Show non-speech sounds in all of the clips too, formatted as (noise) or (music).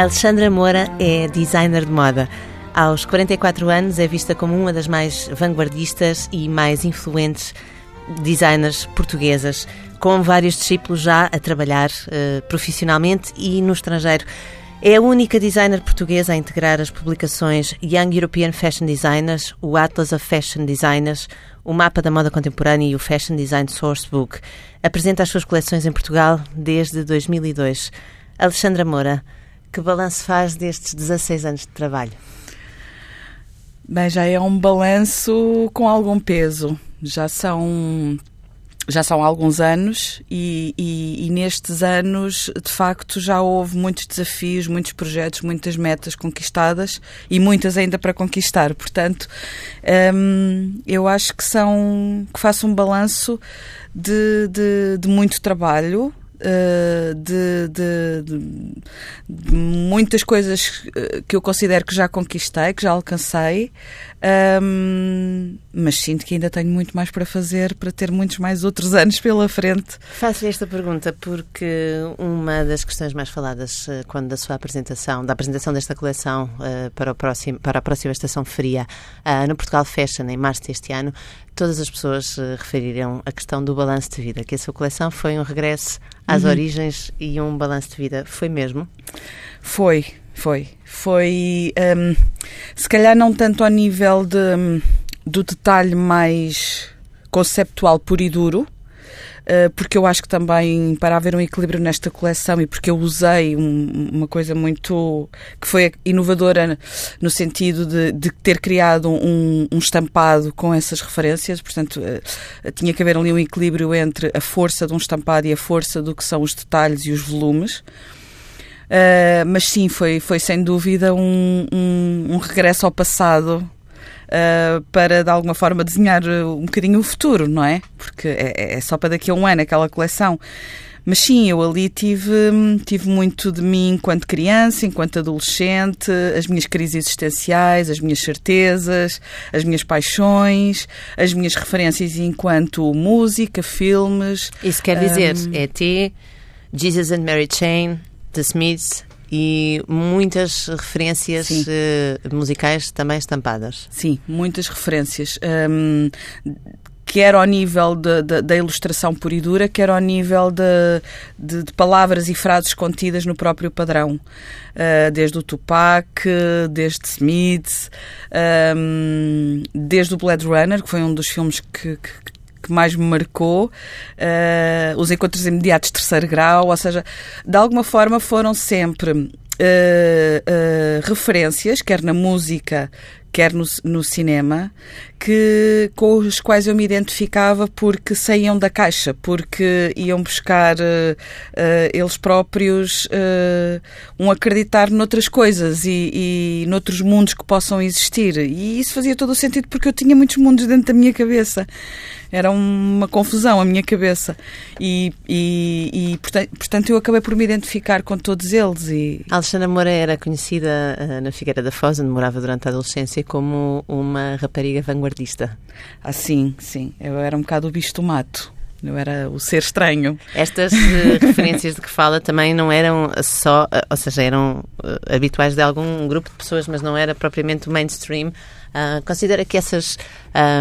Alexandra Moura é designer de moda. Aos 44 anos é vista como uma das mais vanguardistas e mais influentes designers portuguesas, com vários discípulos já a trabalhar uh, profissionalmente e no estrangeiro. É a única designer portuguesa a integrar as publicações Young European Fashion Designers, o Atlas of Fashion Designers, o Mapa da Moda Contemporânea e o Fashion Design Sourcebook. Apresenta as suas coleções em Portugal desde 2002. Alexandra Moura, que balanço faz destes 16 anos de trabalho? Bem, já é um balanço com algum peso. Já são já são alguns anos e, e, e, nestes anos, de facto, já houve muitos desafios, muitos projetos, muitas metas conquistadas e muitas ainda para conquistar. Portanto, hum, eu acho que são que faço um balanço de, de, de muito trabalho, uh, de, de, de, muitas coisas eh, que eu considero que já conquistei, que já alcancei, um, mas sinto que ainda tenho muito mais para fazer para ter muitos mais outros (laughs) anos pela frente. Faço esta pergunta porque uma das questões mais faladas eh, quando da sua apresentação, da apresentação desta coleção para, o próximo, para a próxima estação fria no Portugal Fashion em março deste ano, todas as pessoas uh, referiram a questão do balanço de vida, que a sua coleção foi um regresso às uhum. origens e um balanço de vida. Foi mesmo? Foi, foi. Foi, um, se calhar não tanto ao nível de, hum, do detalhe mais conceptual puro e duro, eh, porque eu acho que também para haver um equilíbrio nesta coleção e porque eu usei um, uma coisa muito que foi inovadora no sentido de, de ter criado um, um, estampado com essas referências, portanto uh, tinha que haver ali um equilíbrio entre a força de um estampado e a força do que são os detalhes e os volumes. Uh, mas sim, foi, foi sem dúvida um, um, um regresso ao passado uh, para de alguma forma desenhar eh, um bocadinho o futuro, não é? Porque é, é, é só para daqui a um ano aquela coleção. Mas sim, eu ali tive, tive muito de mim enquanto criança, enquanto adolescente, as minhas crises existenciais, as minhas certezas, as minhas paixões, as minhas referências enquanto música, filmes. Isso quer dizer, um... E.T., Jesus and Mary Chain, The Smiths, e muitas referências uh, musicais também estampadas. Sim, muitas referências. Um, quer ao nível de, de, da ilustração pura e dura, quer ao nível de, de, de palavras e frases contidas no próprio padrão. Uh, desde o Tupac, desde Smith, um, desde o Blade Runner, que foi um dos filmes que, que que mais me marcou, uh, os encontros imediatos de terceiro grau, ou seja, de alguma forma foram sempre uh, uh, referências, quer na música, quer no, no cinema, que, com os quais eu me identificava porque saíam da caixa, porque iam buscar uh, uh, eles próprios uh, um acreditar noutras coisas e, e noutros mundos que possam existir. E isso fazia todo o sentido porque eu tinha muitos mundos dentro da minha cabeça. Era uma confusão a minha cabeça. E, e, e portanto, eu acabei por me identificar com todos eles. E... Alexandra Moura era conhecida na Figueira da Foz, onde morava durante a adolescência, como uma rapariga vanguardista. Ah, sim, sim. Eu era um bocado o bicho do mato. Eu era o ser estranho. Estas uh, (laughs) referências de que fala também não eram só, uh, ou seja, eram uh, habituais de algum grupo de pessoas, mas não era propriamente o mainstream. considera que essas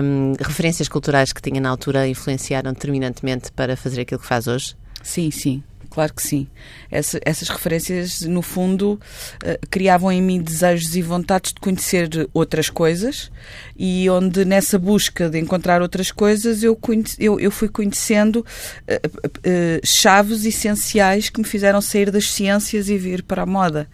um, referências culturais que tinha na altura influenciaram determinantemente para fazer aquilo que faz hoje? Sim, sim claro que sim. Essa, essas referências, no fundo, uh, criavam em mim desejos e vontades de conhecer outras coisas e onde nessa busca de encontrar outras coisas eu, conheci, eu, eu fui conhecendo uh, chaves essenciais que me fizeram sair das ciências e vir para a moda.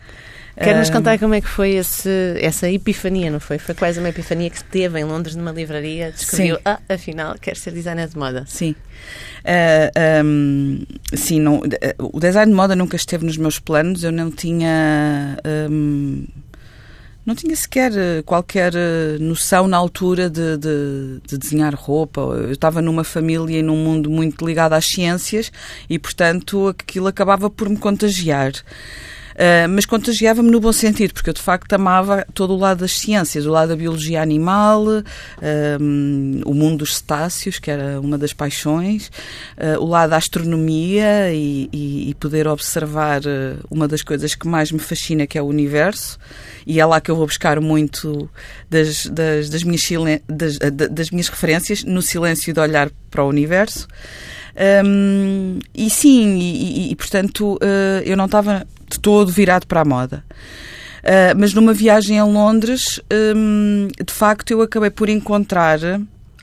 Quer-nos contar como é que foi esse, essa epifania, não foi? Foi quase uma epifania que teve em Londres, numa livraria, descobriu, sim. ah, afinal, quer ser designer de moda. Sim. Uh, ah, um, sim, não, o design de moda nunca esteve nos meus planos, eu não tinha. Um, não tinha sequer qualquer noção na altura de, de, de, desenhar roupa. Eu estava numa família e num mundo muito ligado às ciências e, portanto, aquilo acabava por me contagiar. Uh, mas contagiava-me no bom sentido, porque eu de facto amava todo o lado das ciências, o lado da biologia animal, uh, o mundo dos cetáceos, que era uma das paixões, uh, o lado da astronomia e, e, e, poder observar uma das coisas que mais me fascina, que é o universo, e é lá que eu vou buscar muito das, das, das minhas, das, das minhas referências, no silêncio de olhar para o universo. Um, e sim, e, e portanto uh, eu não estava de todo virado para a moda. Uh, mas numa viagem a Londres, um, de facto, eu acabei por encontrar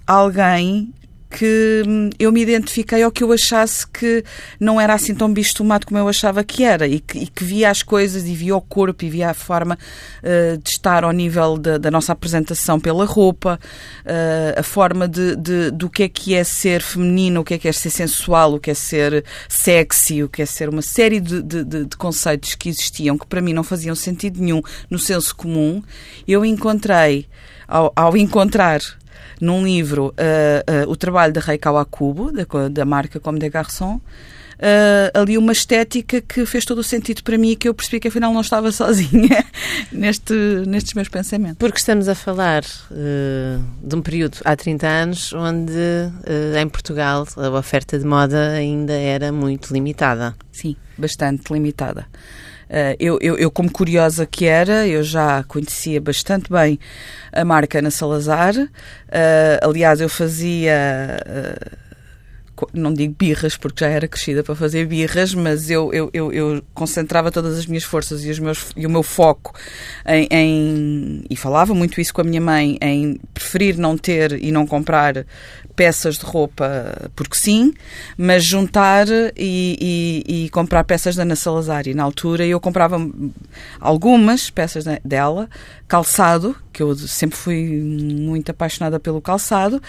alguém que hum, eu me identifiquei ou que eu achasse que não era assim tão bicho tomado como eu achava que era e que, e que via as coisas e via o corpo e via a forma uh, de estar ao nível da, da nossa apresentação pela roupa, uh, a forma de, de, do que é que é ser feminino, o que é que é ser sensual, o que é ser sexy, o que é ser uma série de, de, de conceitos que existiam que para mim não faziam sentido nenhum no senso comum. Eu encontrei, ao, ao encontrar num livro uh, uh, o trabalho de Rei Kawakubo, da, da marca Comme des Garçons, Uh, ali uma estética que fez todo o sentido para mim e que eu percebi que afinal não estava (laughs) sozinha neste, nestes meus pensamentos. Porque estamos a falar uh, de um período há 30 anos onde uh, em Portugal a oferta de moda ainda era muito limitada. Sim, bastante limitada. Uh, eu, eu, eu, como curiosa que era, eu já conhecia bastante bem a marca Ana Salazar. Uh, aliás, eu fazia. Uh, não digo birras porque já era crescida para fazer birras, mas eu, eu, eu, eu concentrava todas as minhas forças e, meus, e o meu foco em, em, e falava muito isso com a minha mãe, em preferir não ter e não comprar peças de roupa porque sim, mas juntar e, e, e comprar peças da Ana Salazar. E na altura eu comprava algumas peças dela, calçado, que eu sempre fui muito apaixonada pelo calçado,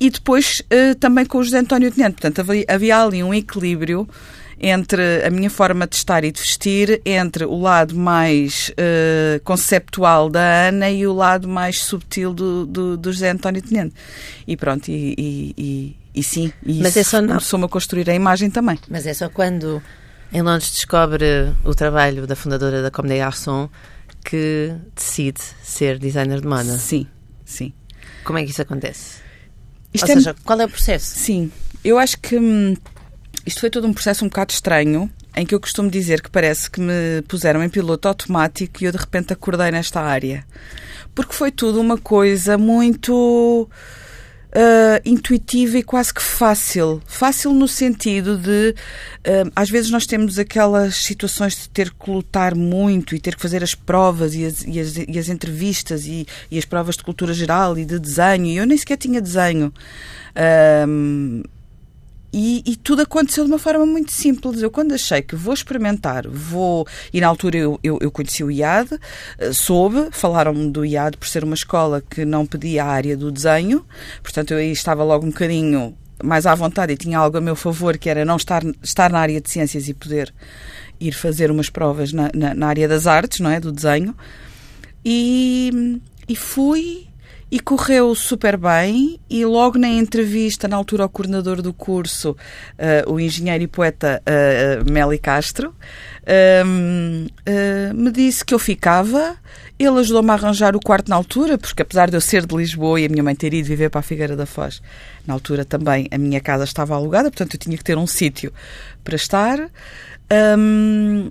e depois uh, também com o José António Tenente. Portanto, havia, havia ali um equilíbrio entre a minha forma de estar e de vestir, entre o lado mais uh, conceptual da Ana e o lado mais subtil do, do, do José António Tenente. E pronto, e, e, e, e sim, e Mas isso é começou-me a construir a imagem também. Mas é só quando em Londres descobre o trabalho da fundadora da Comme des Garçons que decide ser designer de moda. Sim, sim. Como é que isso acontece? Isto Ou é... seja, qual é o processo? Sim, eu acho que hum, isto foi todo um processo um bocado estranho, em que eu costumo dizer que parece que me puseram em piloto automático e eu de repente acordei nesta área. Porque foi tudo uma coisa muito uh, intuitiva e quase que fácil. Fácil no sentido de, uh, às vezes, nós temos aquelas situações de ter que lutar muito e ter que fazer as provas e as, e as, e as entrevistas e, e, as provas de cultura geral e de desenho. E eu nem sequer tinha desenho. Uh, e, e, tudo aconteceu de uma forma muito simples. Eu, quando achei que vou experimentar, vou. E na altura eu, eu, eu conheci o IAD, eh, soube, falaram-me do IAD por ser uma escola que não pedia a área do desenho, portanto eu aí estava logo um bocadinho mais à vontade e tinha algo a meu favor, que era não estar, estar na área de ciências e poder ir fazer umas provas na, na, na área das artes, não é? Do desenho. E, e fui e correu super bem e logo na entrevista, na altura ao coordenador do curso, uh, o engenheiro e poeta uh, Meli Castro, uh, me disse que eu ficava. Ele ajudou-me a arranjar o quarto na altura, porque apesar de eu ser de Lisboa e a minha mãe ter ido viver para a Figueira da Foz, na altura também a minha casa estava alugada, portanto eu tinha que ter um sítio para estar. Um,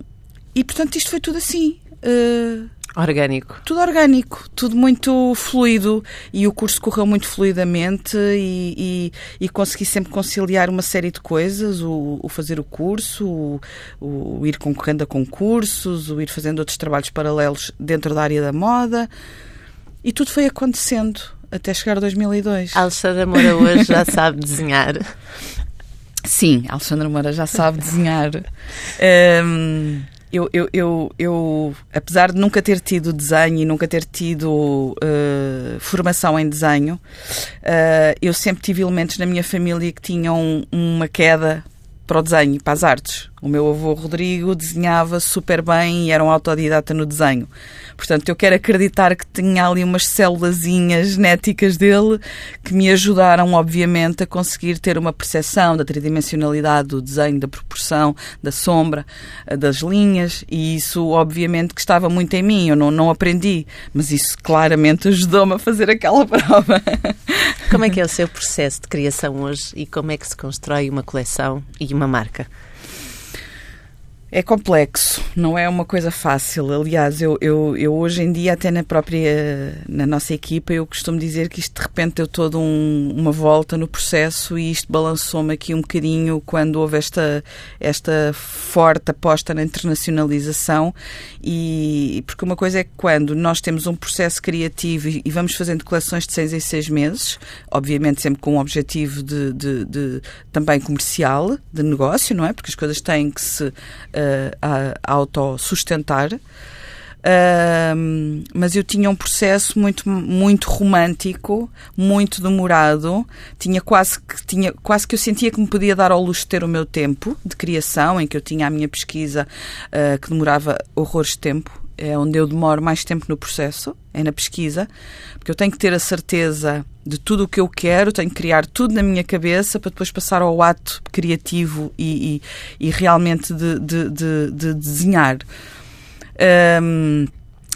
e portanto isto foi tudo assim. Uh, Orgânico. Tudo orgânico, tudo muito fluido e o curso correu muito fluidamente e, e, e consegui sempre conciliar uma série de coisas, o, o fazer o curso, o, o, ir concorrendo a concursos, o ir fazendo outros trabalhos paralelos dentro da área da moda e tudo foi acontecendo até chegar a 2002. A Alexandra Moura hoje já (laughs) sabe desenhar. Sim, a Alexandra Moura já sabe desenhar. Um, eu, eu, eu, eu, apesar de nunca ter tido desenho e nunca ter tido uh, formação em desenho, uh, eu sempre tive elementos na minha família que tinham uma queda para o desenho e para as artes. O meu avô Rodrigo desenhava super bem e era um autodidata no desenho. Portanto, eu quero acreditar que tinha ali umas célulazinhas genéticas dele que me ajudaram, obviamente, a conseguir ter uma percepção da tridimensionalidade do desenho, da proporção, da sombra, das linhas, e isso, obviamente, que estava muito em mim. Eu não, não aprendi, mas isso claramente ajudou-me a fazer aquela (laughs) prova. Como é que é o seu processo de criação hoje e como é que se constrói uma coleção e uma marca? É complexo, não é uma coisa fácil. Aliás, eu, eu, eu, hoje em dia, até na própria, na nossa equipa, eu costumo dizer que isto de repente deu toda um, uma volta no processo e isto balançou-me aqui um bocadinho quando houve esta, esta forte aposta na internacionalização e porque uma coisa é que quando nós temos um processo criativo e, e vamos fazendo coleções de seis em seis meses, obviamente sempre com um objetivo de, de, de também comercial, de negócio, não é? Porque as coisas têm que se a, a autossustentar. Uh, mas eu tinha um processo muito muito romântico, muito demorado. Tinha quase que tinha quase que eu sentia que me podia dar ao luxo de ter o meu tempo de criação, em que eu tinha a minha pesquisa uh, que demorava horrores de tempo. É onde eu demoro mais tempo no processo, é na pesquisa, porque eu tenho que ter a certeza de tudo o que eu quero, tenho que criar tudo na minha cabeça para depois passar ao ato criativo e, e, e realmente de, de, de, de desenhar. Um,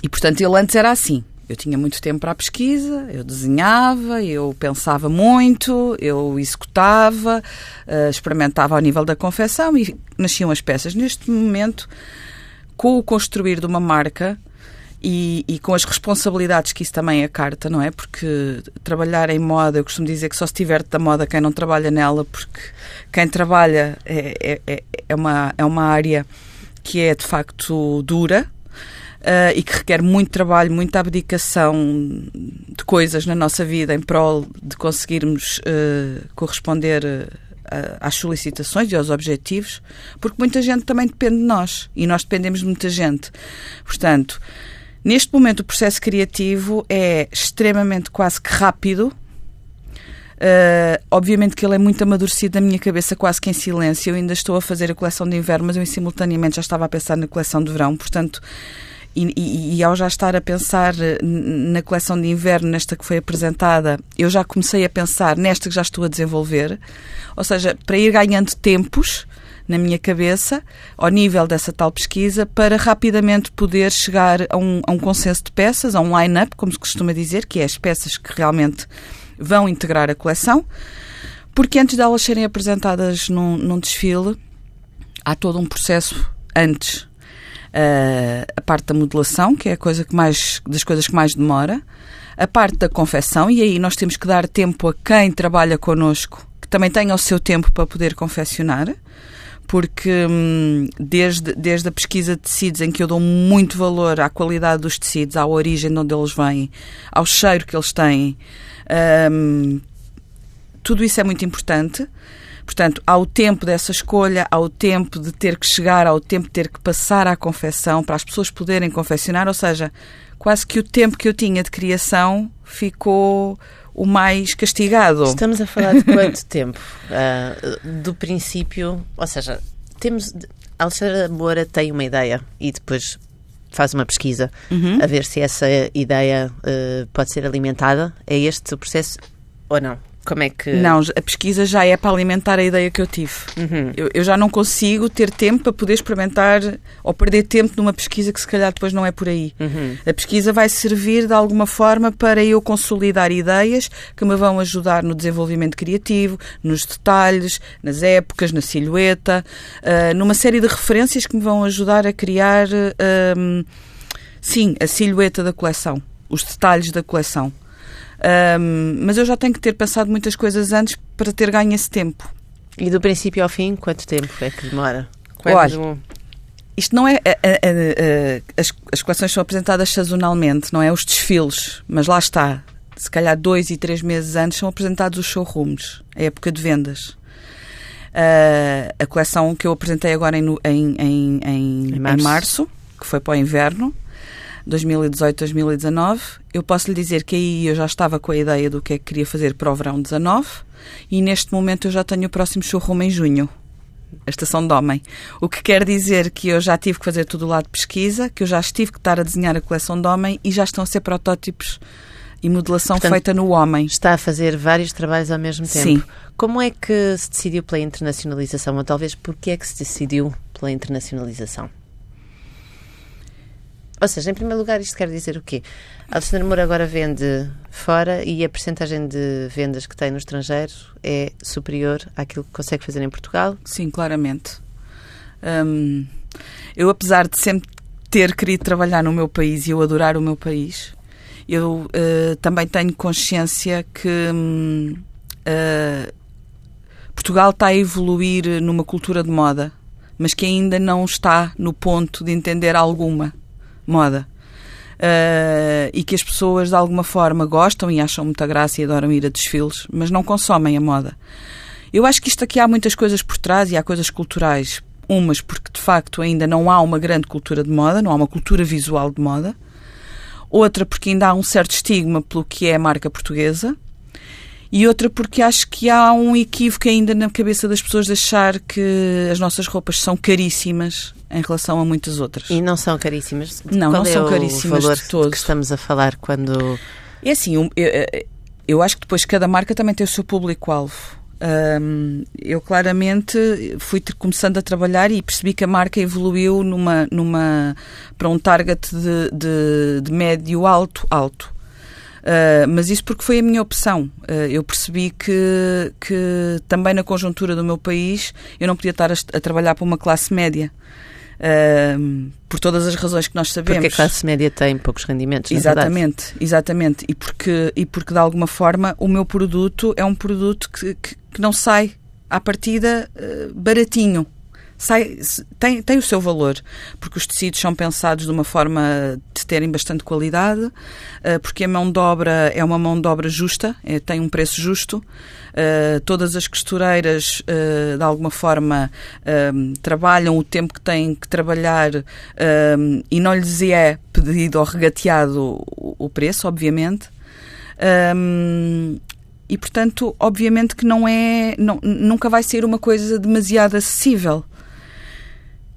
e portanto, ele antes era assim. Eu tinha muito tempo para a pesquisa, eu desenhava, eu pensava muito, eu executava, uh, experimentava ao nível da confecção e nasciam as peças. Neste momento, com o construir de uma marca, e, e, com as responsabilidades que isso também acarta, não é? Porque trabalhar em moda, eu costumo dizer que só se tiver da moda quem não trabalha nela, porque quem trabalha é, é, é, uma, é uma área que é de facto dura. Uh, e que requer muito trabalho, muita abdicação de coisas na nossa vida em prol de conseguirmos uh, corresponder uh, às solicitações e aos objetivos, porque muita gente também depende de nós e nós dependemos de muita gente. Portanto, Neste momento, o processo criativo é extremamente quase que rápido. Uh, obviamente que ele é muito amadurecido na minha cabeça, quase que em silêncio. Eu ainda estou a fazer a coleção de inverno, mas eu simultaneamente já estava a pensar na coleção de verão. Portanto, e, e, e, ao já estar a pensar na coleção de inverno, nesta que foi apresentada, eu já comecei a pensar nesta que já estou a desenvolver. Ou seja, para ir ganhando tempos na minha cabeça, ao nível dessa tal pesquisa, para rapidamente poder chegar a um, a um consenso de peças, a um line-up, como se costuma dizer, que é as peças que realmente vão integrar a coleção, porque antes de elas serem apresentadas num, num desfile, há todo um processo antes. Uh, a parte da modelação, que é a coisa que mais, das coisas que mais demora, a parte da confecção, e aí nós temos que dar tempo a quem trabalha connosco, que também tenha o seu tempo para poder confeccionar porque hum, desde, desde a pesquisa de tecidos, em que eu dou muito valor à qualidade dos tecidos, à origem de onde eles vêm, ao cheiro que eles têm, hum, tudo isso é muito importante. Portanto, há o tempo dessa escolha, há o tempo de ter que chegar, há o tempo de ter que passar à confecção para as pessoas poderem confeccionar, ou seja, quase que o tempo que eu tinha de criação ficou o mais castigado. Estamos a falar de (laughs) quanto tempo? Uh, do princípio, ou seja, temos. Alexandra Moura tem uma ideia e depois faz uma pesquisa uhum. a ver se essa ideia uh, pode ser alimentada. É este o processo ou não? Como é que. Não, a pesquisa já é para alimentar a ideia que eu tive. Uhum. Eu, eu, já não consigo ter tempo para poder experimentar ou perder tempo numa pesquisa que se calhar depois não é por aí. Uhum. A pesquisa vai servir de alguma forma para eu consolidar ideias que me vão ajudar no desenvolvimento criativo, nos detalhes, nas épocas, na silhueta, uh, numa série de referências que me vão ajudar a criar, uh, sim, a silhueta da coleção, os detalhes da coleção. Um, mas eu já tenho que ter pensado muitas coisas antes para ter ganho esse tempo. E do princípio ao fim, quanto tempo é que demora? Quanto Olha, isto não é. A, a, a, as, as coleções são apresentadas sazonalmente, não é? Os desfiles, mas lá está. Se calhar dois e três meses antes são apresentados os showrooms, a época de vendas. Uh, a coleção que eu apresentei agora em, em, em, em, março. em março, que foi para o inverno, 2018-2019. Eu posso lhe dizer que aí eu já estava com a ideia do que é que queria fazer para o verão 19 e neste momento eu já tenho o próximo showroom em junho. a estação de homem. O que quer dizer que eu já tive que fazer todo o lado de pesquisa, que eu já estive que estar a desenhar a coleção de homem e já estão a ser protótipos e modelação Portanto, feita no homem. Está a fazer vários trabalhos ao mesmo tempo. Sim. Como é que se decidiu pela internacionalização? Ou talvez porquê é que se decidiu pela internacionalização? Ou seja, em primeiro lugar, isto quer dizer o quê? A Alexandre Moura agora vende fora e a percentagem de vendas que tem no estrangeiro é superior àquilo que consegue fazer em Portugal? Sim, claramente. Hum, eu, apesar de sempre ter querido trabalhar no meu país e eu adorar o meu país, eu uh, também tenho consciência que uh, Portugal está a evoluir numa cultura de moda, mas que ainda não está no ponto de entender alguma moda. Uh, e que as pessoas de alguma forma gostam e acham muita graça e adoram ir a desfiles, mas não consomem a moda. Eu acho que isto aqui há muitas coisas por trás e há coisas culturais. Umas porque de facto ainda não há uma grande cultura de moda, não há uma cultura visual de moda. Outra porque ainda há um certo estigma pelo que é a marca portuguesa e outra porque acho que há um equívoco ainda na cabeça das pessoas de achar que as nossas roupas são caríssimas em relação a muitas outras. E não são caríssimas? Não, Qual não é são caríssimas valor de todo. que estamos a falar quando... É assim, eu, eu, eu acho que depois cada marca também tem o seu público-alvo. Um, eu claramente fui começando a trabalhar e percebi que a marca evoluiu numa, numa, para um target de, de, de médio alto alto. Uh, mas isso porque foi a minha opção. Uh, eu percebi que, que também na conjuntura do meu país eu não podia estar a, a trabalhar para uma classe média. Uh, por todas as razões que nós sabemos. Porque a classe média tem poucos rendimentos, Exatamente, exatamente. E porque, e porque de alguma forma o meu produto é um produto que, que, que não sai à partida baratinho sai, tem, tem o seu valor, porque os tecidos são pensados de uma forma de terem bastante qualidade, uh, porque a mão de obra é uma mão de obra justa, é, tem um preço justo. Uh, todas as costureiras, de alguma forma, trabalham o tempo que têm que trabalhar e não lhes é pedido ou regateado o, o preço, obviamente. Um, e portanto, obviamente que não é, não, nunca vai ser uma coisa demasiado acessível.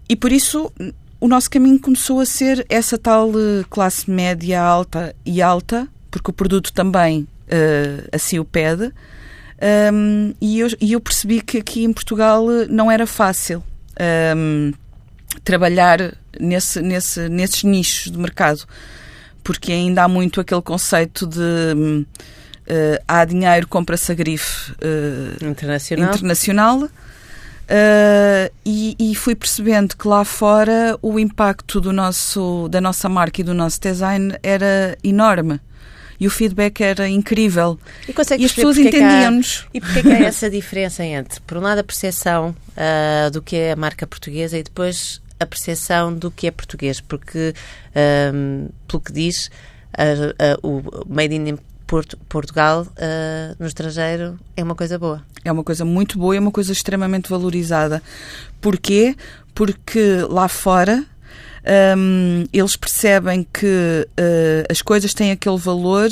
E por isso o nosso caminho começou a ser essa tal eh, classe média alta e alta, porque o produto também uh, assim o pede. Um, e, eu, e eu percebi que aqui em Portugal eh, não era fácil um, trabalhar nesse, nesse, nesses nichos de mercado, porque ainda há muito aquele conceito de uh, há dinheiro, compra-se a grife uh, internacional. internacional Uh, e, e, fui percebendo que lá fora o impacto do nosso, da nossa marca e do nosso design era enorme. E o feedback era incrível. E, e as pessoas entendiam-nos. E porquê que há essa diferença entre, por um lado, a percepção uh, do que é a marca portuguesa e depois a percepção do que é português? Porque, um, pelo que diz, o Made in Porto, Portugal uh, no estrangeiro é uma coisa boa. É uma coisa muito boa e é uma coisa extremamente valorizada. Porquê? Porque lá fora um, eles percebem que uh, as coisas têm aquele valor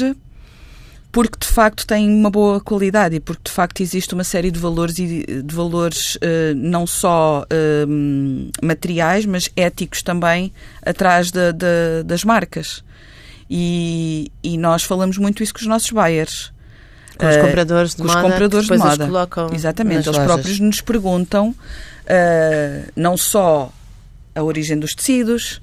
porque de facto têm uma boa qualidade e porque de facto existe uma série de valores e de valores uh, não só uh, materiais mas éticos também atrás de, de, das marcas e, e nós falamos muito isso com os nossos buyers. Com os compradores de com moda. Os compradores de moda. colocam Exatamente. Eles lojas. próprios nos perguntam uh, não só a origem dos tecidos,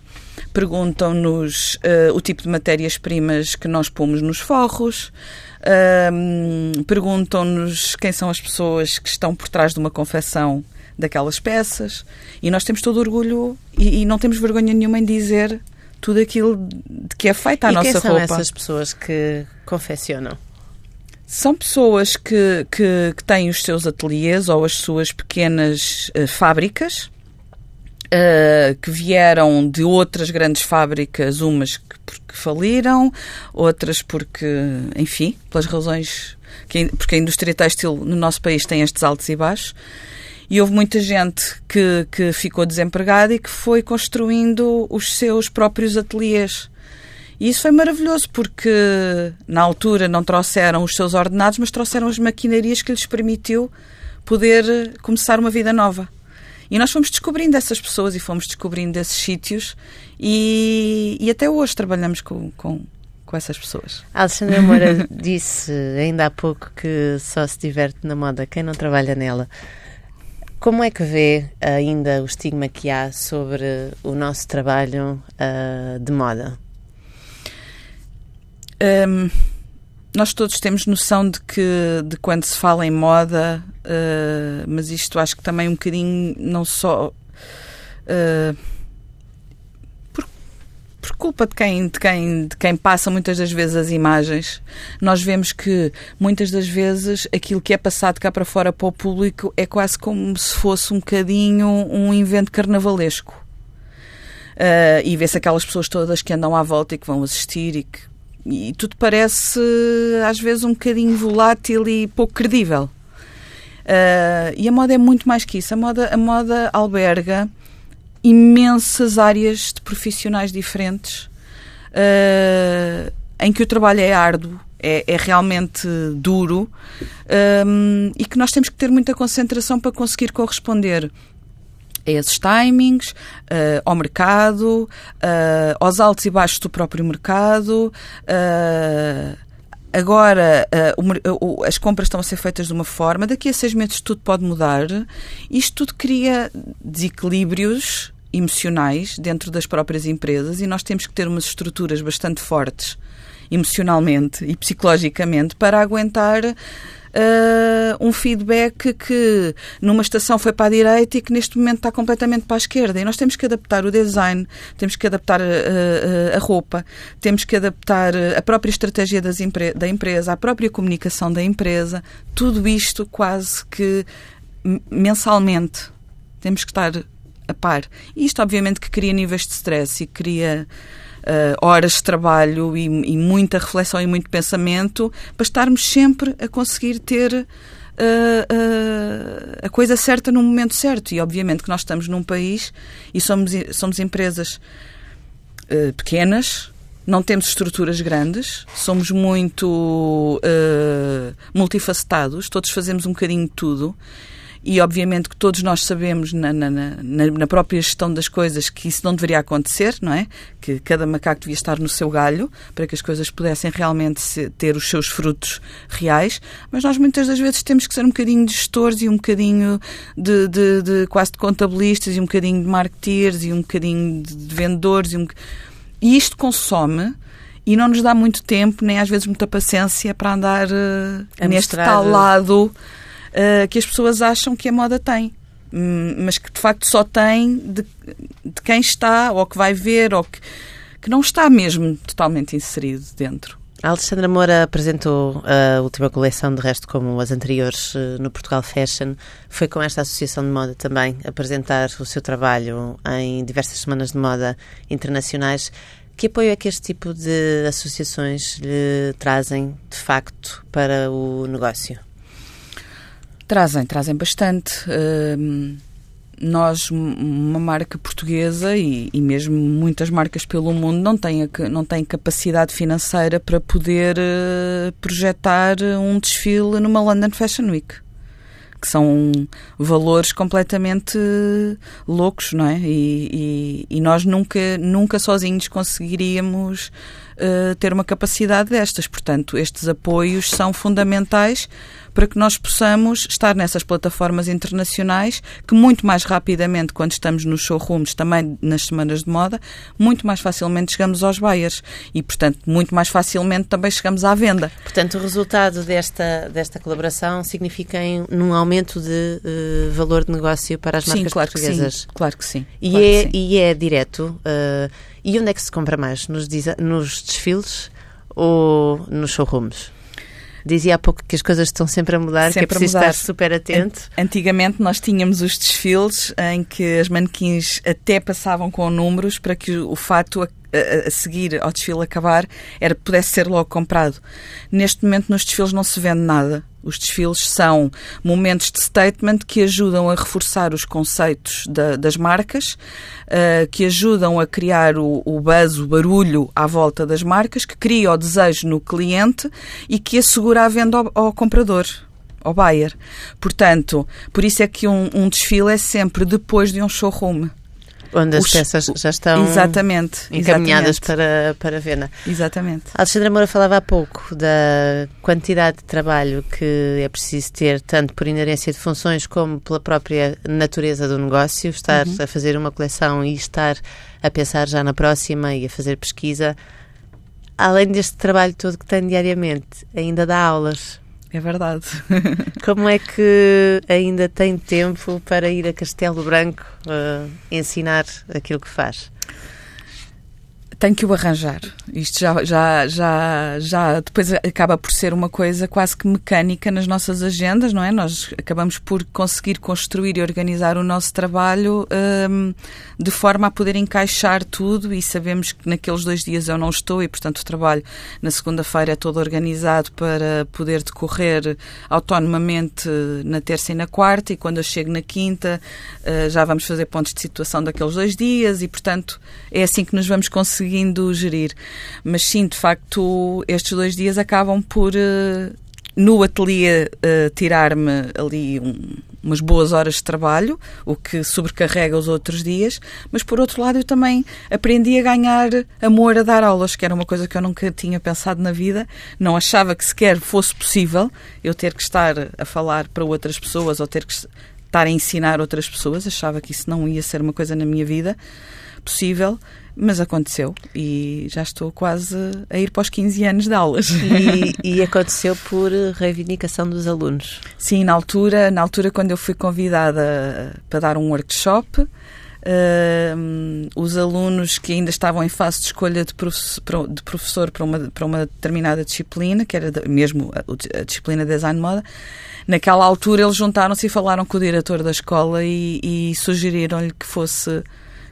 perguntam-nos uh, o tipo de matérias-primas que nós pomos nos forros, uh, perguntam-nos quem são as pessoas que estão por trás de uma confecção daquelas peças e nós temos todo orgulho e, e não temos vergonha nenhuma em dizer tudo aquilo de que é feita a e nossa quem são roupa. essas pessoas que confeccionam? São pessoas que, que, que, têm os seus ateliês ou as suas pequenas uh, fábricas, uh, que vieram de outras grandes fábricas, umas que porque faliram, outras porque, enfim, pelas razões. Que, porque a indústria têxtil no nosso país tem estes altos e baixos. E houve muita gente que, que ficou desempregada e que foi construindo os seus próprios ateliês. E isso foi maravilhoso porque na altura não trouxeram os seus ordenados, mas trouxeram as maquinarias que lhes permitiu poder começar uma vida nova. E nós fomos descobrindo essas pessoas e fomos descobrindo esses sítios e, e até hoje trabalhamos com, com, com essas pessoas. A Alexandra Moura (laughs) disse ainda há pouco que só se diverte na moda quem não trabalha nela. Como é que vê ainda o estigma que há sobre o nosso trabalho uh, de moda? Um, nós todos temos noção de que de quando se fala em moda, uh, mas isto acho que também um bocadinho não só uh, por, culpa de quem, de, quem, de quem passa muitas das vezes as imagens, nós vemos que muitas das vezes aquilo que é passado cá para fora para o público é quase como se fosse um bocadinho um invento carnavalesco. Uh, e vê-se aquelas pessoas todas que andam à volta e que vão assistir e que e tudo parece às vezes um bocadinho volátil e pouco credível. Uh, e a moda é muito mais que isso. A moda, a moda alberga imensas áreas de profissionais diferentes uh, em que o trabalho é árduo, é, é realmente duro um, e que nós temos que ter muita concentração para conseguir corresponder a esses timings, uh, ao mercado, uh, aos altos e baixos do próprio mercado. Uh, agora o, as compras estão a ser feitas de uma forma, daqui a seis meses tudo pode mudar. Isto tudo cria desequilíbrios emocionais dentro das próprias empresas e nós temos que ter umas estruturas bastante fortes emocionalmente e psicologicamente para aguentar uh, um feedback que numa estação foi para a direita e que neste momento está completamente para a esquerda. E nós temos que adaptar o design, temos que adaptar uh, a roupa, temos que adaptar a própria estratégia das da empresa, a própria comunicação da empresa. Tudo isto quase que mensalmente temos que estar a par. E isto, obviamente, que cria níveis de stress e cria uh, horas de trabalho e, e, muita reflexão e muito pensamento para estarmos sempre a conseguir ter uh, uh, a coisa certa no momento certo. E obviamente que nós estamos num país e somos, somos empresas pequenas, não temos estruturas grandes, somos muito multifacetados, todos fazemos um bocadinho de tudo e obviamente que todos nós sabemos na, na, na, na, própria gestão das coisas que isso não deveria acontecer, não é? Que cada macaco devia estar no seu galho para que as coisas pudessem realmente ter os seus frutos reais, mas nós muitas das vezes temos que ser um bocadinho de gestores e um bocadinho de, de, de quase de contabilistas e um bocadinho de marketeers e um bocadinho de, de vendedores e, um... e isto consome e não nos dá muito tempo, nem às vezes muita paciência para andar uh, neste tal lado uh, que as pessoas acham que a moda tem. Hum, mas que de facto só tem de, de quem está, ou que vai ver, ou que, que não está mesmo totalmente inserido dentro. A Alexandra Moura apresentou a última coleção, de resto, como as anteriores, eh, no Portugal Fashion. Foi com esta associação de moda também apresentar o seu trabalho em diversas semanas de moda internacionais. Que apoio é que este tipo de associações lhe trazem, de facto, para o negócio? Trazem, trazem bastante. Uh, nós, uma marca portuguesa e, e, mesmo muitas marcas pelo mundo, não têm, não têm capacidade financeira para poder uh, projetar um desfile numa London Fashion Week. Que são valores completamente loucos, não é? E, e, e nós nunca, nunca sozinhos conseguiríamos uh, ter uma capacidade destas. Portanto, estes apoios são fundamentais para que nós possamos estar nessas plataformas internacionais que muito mais rapidamente, quando estamos nos showrooms, também nas semanas de moda, muito mais facilmente chegamos aos buyers e, portanto, muito mais facilmente também chegamos à venda. Portanto, o resultado desta, desta colaboração significa em, num aumento de uh, valor de negócio para as marcas sim, claro portuguesas? Que sim, claro que sim. E, claro é, que sim. e é direto? Uh, e onde é que se compra mais? Nos, nos desfiles ou nos showrooms? Dizia há pouco que as coisas estão sempre a mudar, sempre que é preciso estar super atento. Antigamente nós tínhamos os desfiles em que as manequins até passavam com números para que o fato a, a, a seguir ao desfile acabar era pudesse ser logo comprado. Neste momento nos desfiles não se vende nada. Os desfiles são momentos de statement que ajudam a reforçar os conceitos da, das marcas, uh, que ajudam a criar o, o buzz, o barulho à volta das marcas, que cria o desejo no cliente e que assegura a venda ao, ao comprador. ao Bayer. Portanto, por isso é que um, um desfile é sempre depois de um showroom. Onde as Os, peças já estão exatamente, encaminhadas exatamente. para, para a venda. Exatamente. A Alexandra Moura falava há pouco da quantidade de trabalho que é preciso ter, tanto por inerência de funções como pela própria natureza do negócio. Estar uhum. a fazer uma coleção e estar a pensar já na próxima e a fazer pesquisa. Além deste trabalho todo que tem diariamente, ainda dá aulas. É verdade. (laughs) Como é que ainda tem tempo para ir a Castelo Branco uh, ensinar aquilo que faz? Tenho que o arranjar. Isto já, já, já, já depois acaba por ser uma coisa quase que mecânica nas nossas agendas, não é? Nós acabamos por conseguir construir e organizar o nosso trabalho um, de forma a poder encaixar tudo e sabemos que naqueles dois dias eu não estou e, portanto, o trabalho na segunda-feira é todo organizado para poder decorrer autonomamente na terça e na quarta e quando eu chego na quinta uh, já vamos fazer pontos de situação daqueles dois dias e, portanto, é assim que nos vamos conseguir conseguindo gerir. Mas sim, de facto, estes dois dias acabam por, uh, no ateliê, uh, tirar-me ali um, umas boas horas de trabalho, o que sobrecarrega os outros dias, mas por outro lado eu também aprendi a ganhar amor a dar aulas, que era uma coisa que eu nunca tinha pensado na vida, não achava que sequer fosse possível eu ter que estar a falar para outras pessoas ou ter que estar a ensinar outras pessoas, achava que isso não ia ser uma coisa na minha vida possível, mas aconteceu e já estou quase a ir para os 15 anos de aulas. E, e, aconteceu por reivindicação dos alunos? Sim, na altura, na altura quando eu fui convidada para dar um workshop, Uh, os alunos que ainda estavam em fase de escolha de professor, de professor para, uma, para uma determinada disciplina, que era mesmo a, a disciplina de design de moda, naquela altura eles juntaram-se e falaram com o diretor da escola e, e sugeriram-lhe que fosse,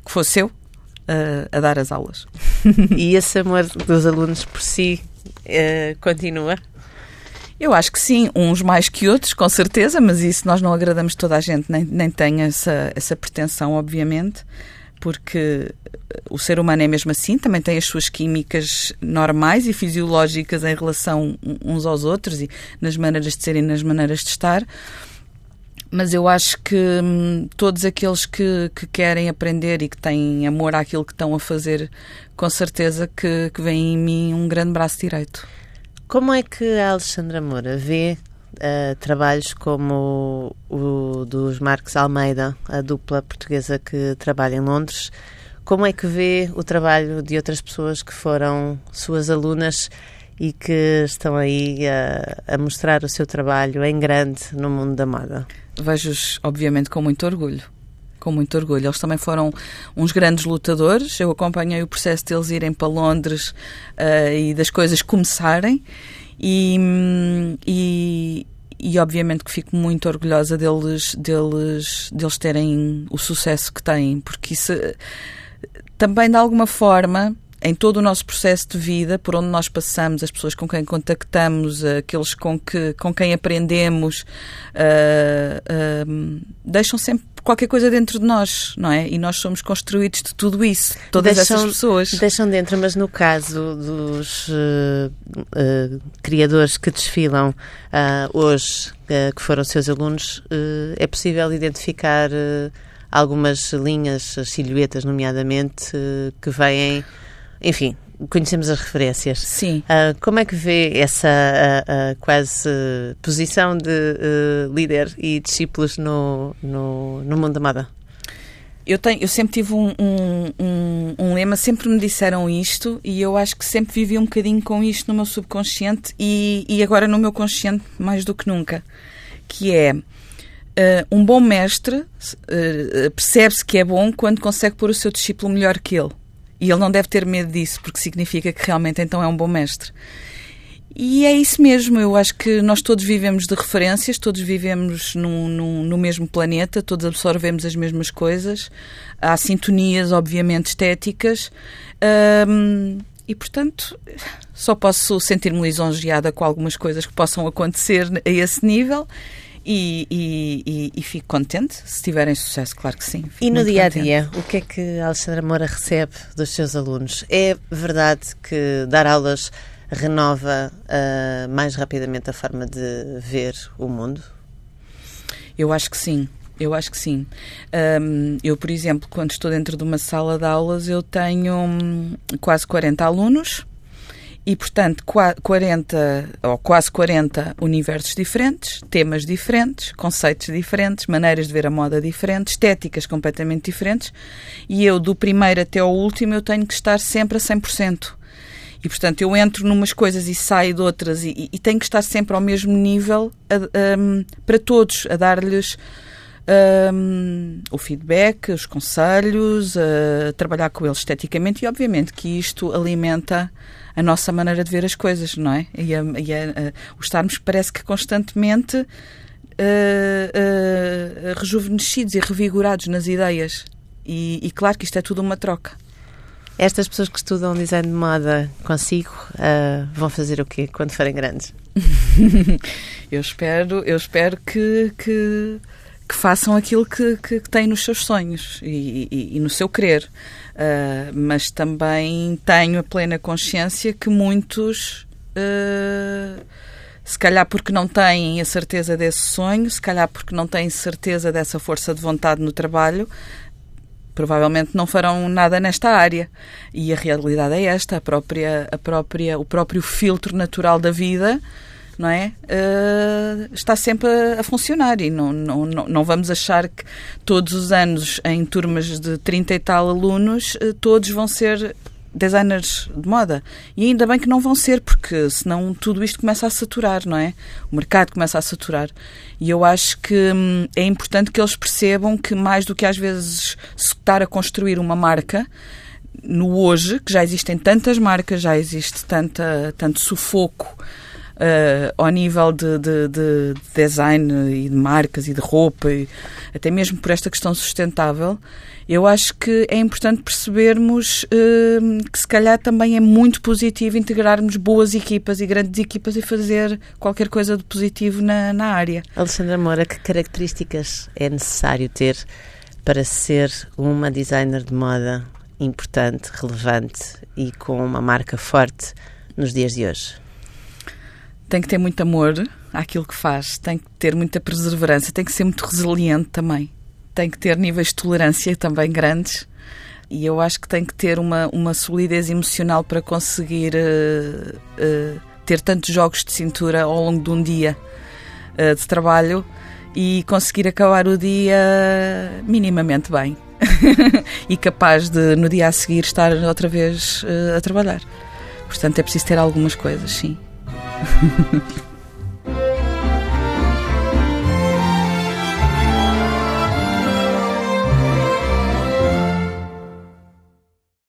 que fosse eu a, a dar as aulas. e esse amor dos alunos por si uh, continua? Eu acho que sim, uns mais que outros, com certeza, mas isso nós não agradamos toda a gente, nem, nem tem essa, essa pretensão, obviamente, porque o ser humano é mesmo assim, também tem as suas químicas normais e fisiológicas em relação uns aos outros e nas maneiras de ser e nas maneiras de estar mas eu acho que hum, todos aqueles que, que querem aprender e que têm amor àquilo que estão a fazer, com certeza que, que vem em mim um grande braço direito. Como é que a Alexandra Moura vê uh, trabalhos como o, o dos Marcos Almeida, a dupla portuguesa que trabalha em Londres? Como é que vê o trabalho de outras pessoas que foram suas alunas e que estão aí a, a mostrar o seu trabalho em grande no mundo da moda? vejo-os, obviamente, com muito orgulho. Com muito orgulho. Eles também foram uns grandes lutadores. Eu acompanhei o processo deles irem para Londres uh, e das coisas começarem. E, e, e, obviamente que fico muito orgulhosa deles, deles, deles terem o sucesso que têm, porque isso também de alguma forma em todo o nosso processo de vida, por onde nós passamos, as pessoas com quem contactamos, aqueles com, que, com quem aprendemos, uh, uh, deixam sempre qualquer coisa dentro de nós, não é? E nós somos construídos de tudo isso, todas deixam, essas pessoas. Deixam dentro, mas no caso dos uh, criadores que desfilam hoje, que foram seus alunos, é possível identificar algumas linhas, silhuetas, nomeadamente, que vêm enfim, conhecemos as referências. Sim. Uh, como é que vê essa uh, uh, quase posição de líder e discípulos no, no, no mundo da moda? Eu, tenho, eu sempre tive um, um, um, um, lema, sempre me disseram isto e eu acho que sempre vivi um bocadinho com isto no meu subconsciente e, e agora no meu consciente mais do que nunca, que é um bom mestre percebe-se que é bom quando consegue pôr o seu discípulo melhor que ele. E ele não deve ter medo disso, porque significa que realmente então é um bom mestre. E é isso mesmo, eu acho que nós todos vivemos de referências, todos vivemos no, no, no mesmo planeta, todos absorvemos as mesmas coisas, há sintonias, obviamente, estéticas, e portanto só posso sentir-me lisonjeada com algumas coisas que possam acontecer a esse nível e, e, e, e, fico contente se tiverem sucesso, claro que sim. E no dia a dia, o que é que a Alexandra Moura recebe dos seus alunos? É verdade que dar aulas renova uh, mais rapidamente a forma de ver o mundo? Eu acho que sim. Eu acho que sim. Um, eu, por exemplo, quando estou dentro de uma sala de aulas, eu tenho hum, quase 40 alunos e, portanto, 40 ou quase 40 universos diferentes, temas diferentes, conceitos diferentes, maneiras de ver a moda diferentes, estéticas completamente diferentes. E eu, do primeiro até ao último, eu tenho que estar sempre a 100%. E, portanto, eu entro numas coisas e saio de outras e, e tenho que estar sempre ao mesmo nível a, a, para todos, a dar-lhes um, o feedback, os conselhos, uh, trabalhar com eles esteticamente e, obviamente, que isto alimenta a nossa maneira de ver as coisas, não é? E, a, e a, o estarmos parece que constantemente uh, uh, rejuvenescidos e revigorados nas ideias. E, e, claro que isto é tudo uma troca. Estas pessoas que estudam design de moda consigo uh, vão fazer o quê quando forem grandes? (laughs) eu espero, eu espero que, que que façam aquilo que, que, que têm nos seus sonhos e, e, e no seu querer. Uh, mas também tenho a plena consciência que muitos, uh, se calhar porque não têm a certeza desse sonho, se calhar porque não têm certeza dessa força de vontade no trabalho, provavelmente não farão nada nesta área. E a realidade é esta, a própria, a própria, o próprio filtro natural da vida não é? Uh, está sempre a, a, funcionar e não, não, não vamos achar que todos os anos, em turmas de 30 e tal alunos, uh, todos vão ser designers de moda. E ainda bem que não vão ser, porque senão tudo isto começa a saturar, não é? O mercado começa a saturar. E eu acho que hum, é importante que eles percebam que mais do que às vezes se estar a construir uma marca, no hoje, que já existem tantas marcas, já existe tanta, tanto sufoco uh, ao nível de, de, de, design e de marcas e de roupa, e até mesmo por esta questão sustentável, eu acho que é importante percebermos uh, que se calhar também é muito positivo integrarmos boas equipas e grandes equipas e fazer qualquer coisa de positivo na, na área. Alexandra Moura, que características é necessário ter para ser uma designer de moda importante, relevante e com uma marca forte nos dias de hoje? Tem que ter muito amor àquilo que faz, tem que ter muita perseverança, tem que ser muito resiliente também, tem que ter níveis de tolerância também grandes e eu acho que tem que ter uma, uma solidez emocional para conseguir uh, uh, ter tantos jogos de cintura ao longo de um dia uh, de trabalho e conseguir acabar o dia minimamente bem (laughs) e capaz de no dia a seguir estar outra vez a trabalhar. Portanto, é preciso ter algumas coisas, sim. 呵呵呵。